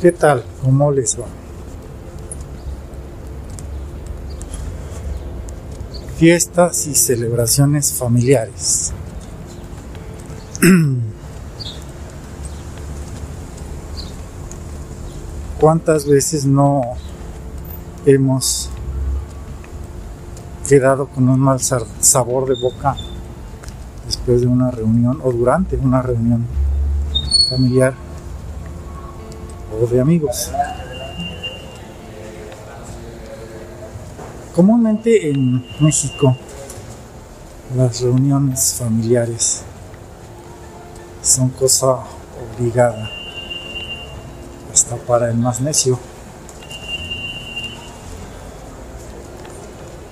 ¿Qué tal? ¿Cómo les va? Fiestas y celebraciones familiares. ¿Cuántas veces no hemos quedado con un mal sabor de boca después de una reunión o durante una reunión familiar o de amigos? Comúnmente en México las reuniones familiares son cosa obligada hasta para el más necio.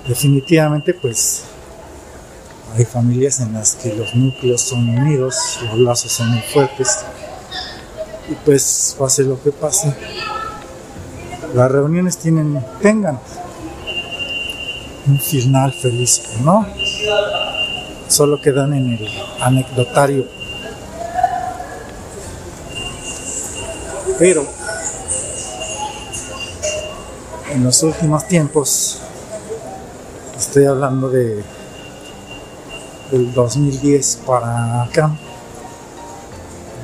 Definitivamente pues hay familias en las que los núcleos son unidos, los lazos son muy fuertes y pues pase lo que pase, las reuniones tienen, tengan un final feliz, ¿no? Solo quedan en el anecdotario. Pero en los últimos tiempos, estoy hablando de del 2010 para acá,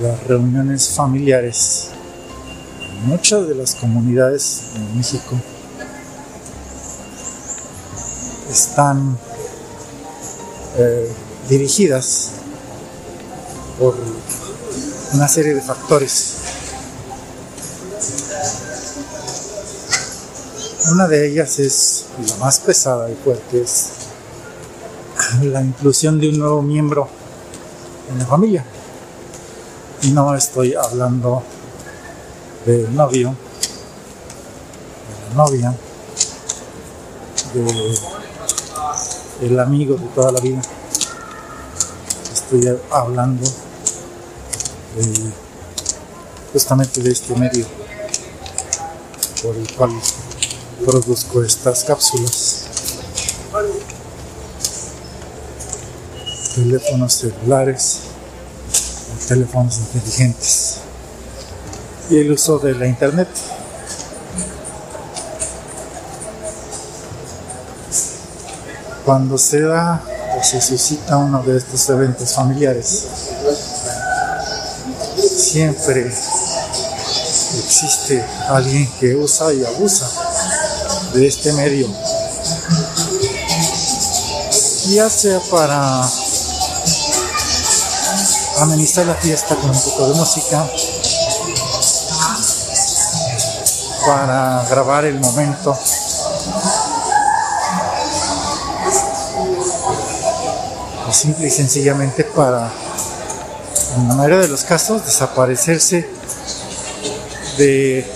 las reuniones familiares en muchas de las comunidades de México están eh, dirigidas por una serie de factores. Una de ellas es la más pesada y fuerte, es la inclusión de un nuevo miembro en la familia. Y no estoy hablando del novio, de la novia, de amigo de toda la vida. Estoy hablando justamente de este medio por el cual produzco estas cápsulas. Teléfonos celulares, teléfonos inteligentes y el uso de la internet. cuando se da o se suscita uno de estos eventos familiares, siempre existe alguien que usa y abusa de este medio, ya sea para amenizar la fiesta con un poco de música, para grabar el momento simple y sencillamente para, en la mayoría de los casos, desaparecerse de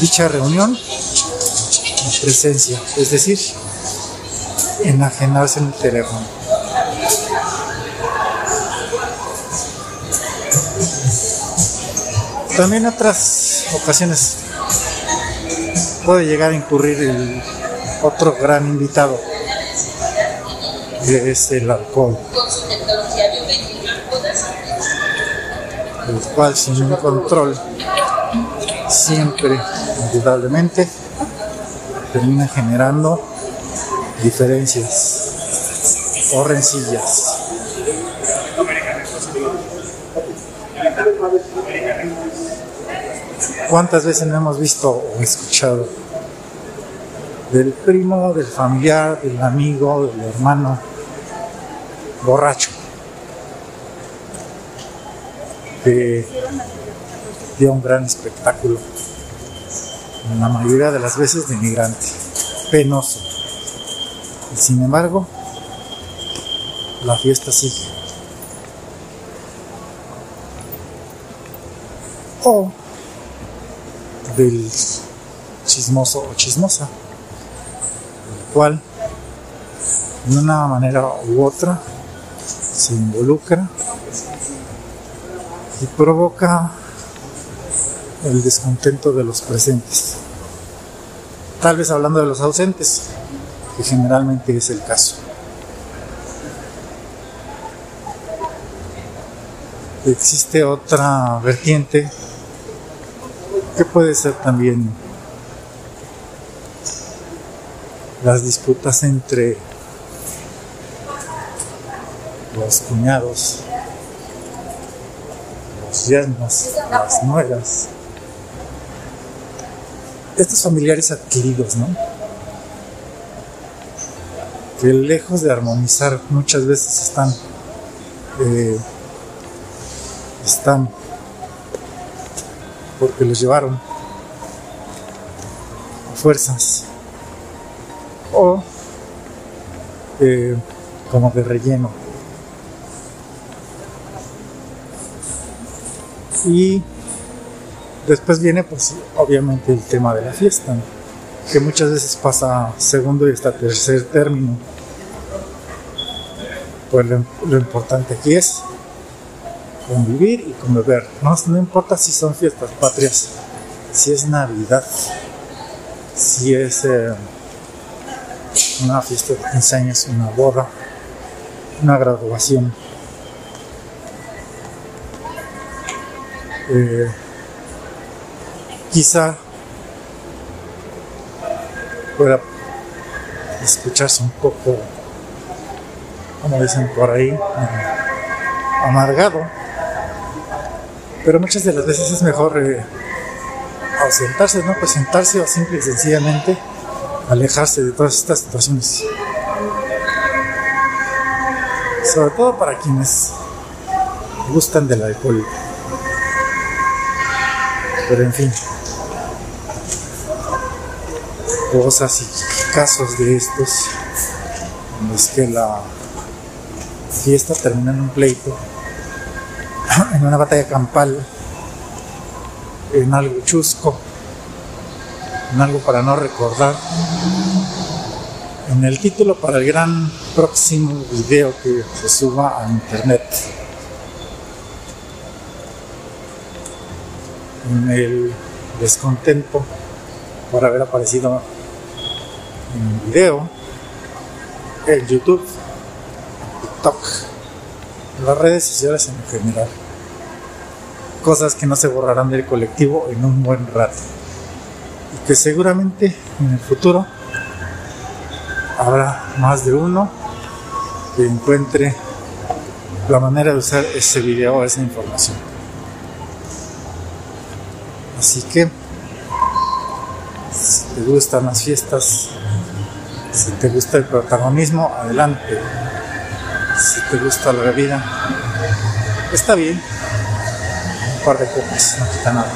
dicha reunión en presencia, es decir, enajenarse en el teléfono. También otras ocasiones puede llegar a incurrir el otro gran invitado es el alcohol. El cual sin un control siempre, indudablemente, termina generando diferencias o rencillas. ¿Cuántas veces no hemos visto o escuchado del primo, del familiar, del amigo, del hermano, borracho, que dio un gran espectáculo, la mayoría de las veces denigrante, penoso. Y sin embargo, la fiesta sigue. O del chismoso o chismosa, el cual de una manera u otra se involucra y provoca el descontento de los presentes. Tal vez hablando de los ausentes, que generalmente es el caso. Existe otra vertiente que puede ser también las disputas entre los cuñados, los yernos, las nueras, estos familiares adquiridos, ¿no? Que lejos de armonizar muchas veces están, eh, están porque los llevaron a fuerzas o eh, como de relleno. Y después viene pues obviamente el tema de la fiesta, que muchas veces pasa segundo y hasta tercer término. Pues lo, lo importante aquí es convivir y conviver. No, no importa si son fiestas patrias, si es Navidad, si es eh, una fiesta de 15 años, una boda, una graduación. Eh, quizá pueda escucharse un poco, como dicen por ahí, amargado pero muchas de las veces es mejor eh, ausentarse, no presentarse o simple y sencillamente alejarse de todas estas situaciones. Sobre todo para quienes gustan del alcohol. Pero en fin, cosas y casos de estos en los que la fiesta termina en un pleito en una batalla campal, en algo chusco, en algo para no recordar. En el título para el gran próximo video que se suba a internet. En el descontento por haber aparecido en el video, en YouTube, TikTok, las redes sociales en general cosas que no se borrarán del colectivo en un buen rato. Y que seguramente en el futuro habrá más de uno que encuentre la manera de usar ese video o esa información. Así que, si te gustan las fiestas, si te gusta el protagonismo, adelante. Si te gusta la bebida, está bien de copas, no quita nada.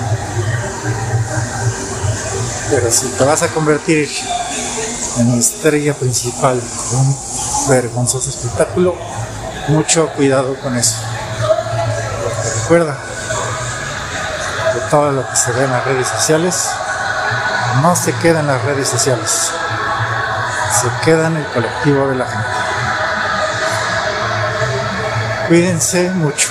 Pero si te vas a convertir en estrella principal de un vergonzoso espectáculo, mucho cuidado con eso. Porque recuerda que todo lo que se ve en las redes sociales no se queda en las redes sociales, se queda en el colectivo de la gente. Cuídense mucho.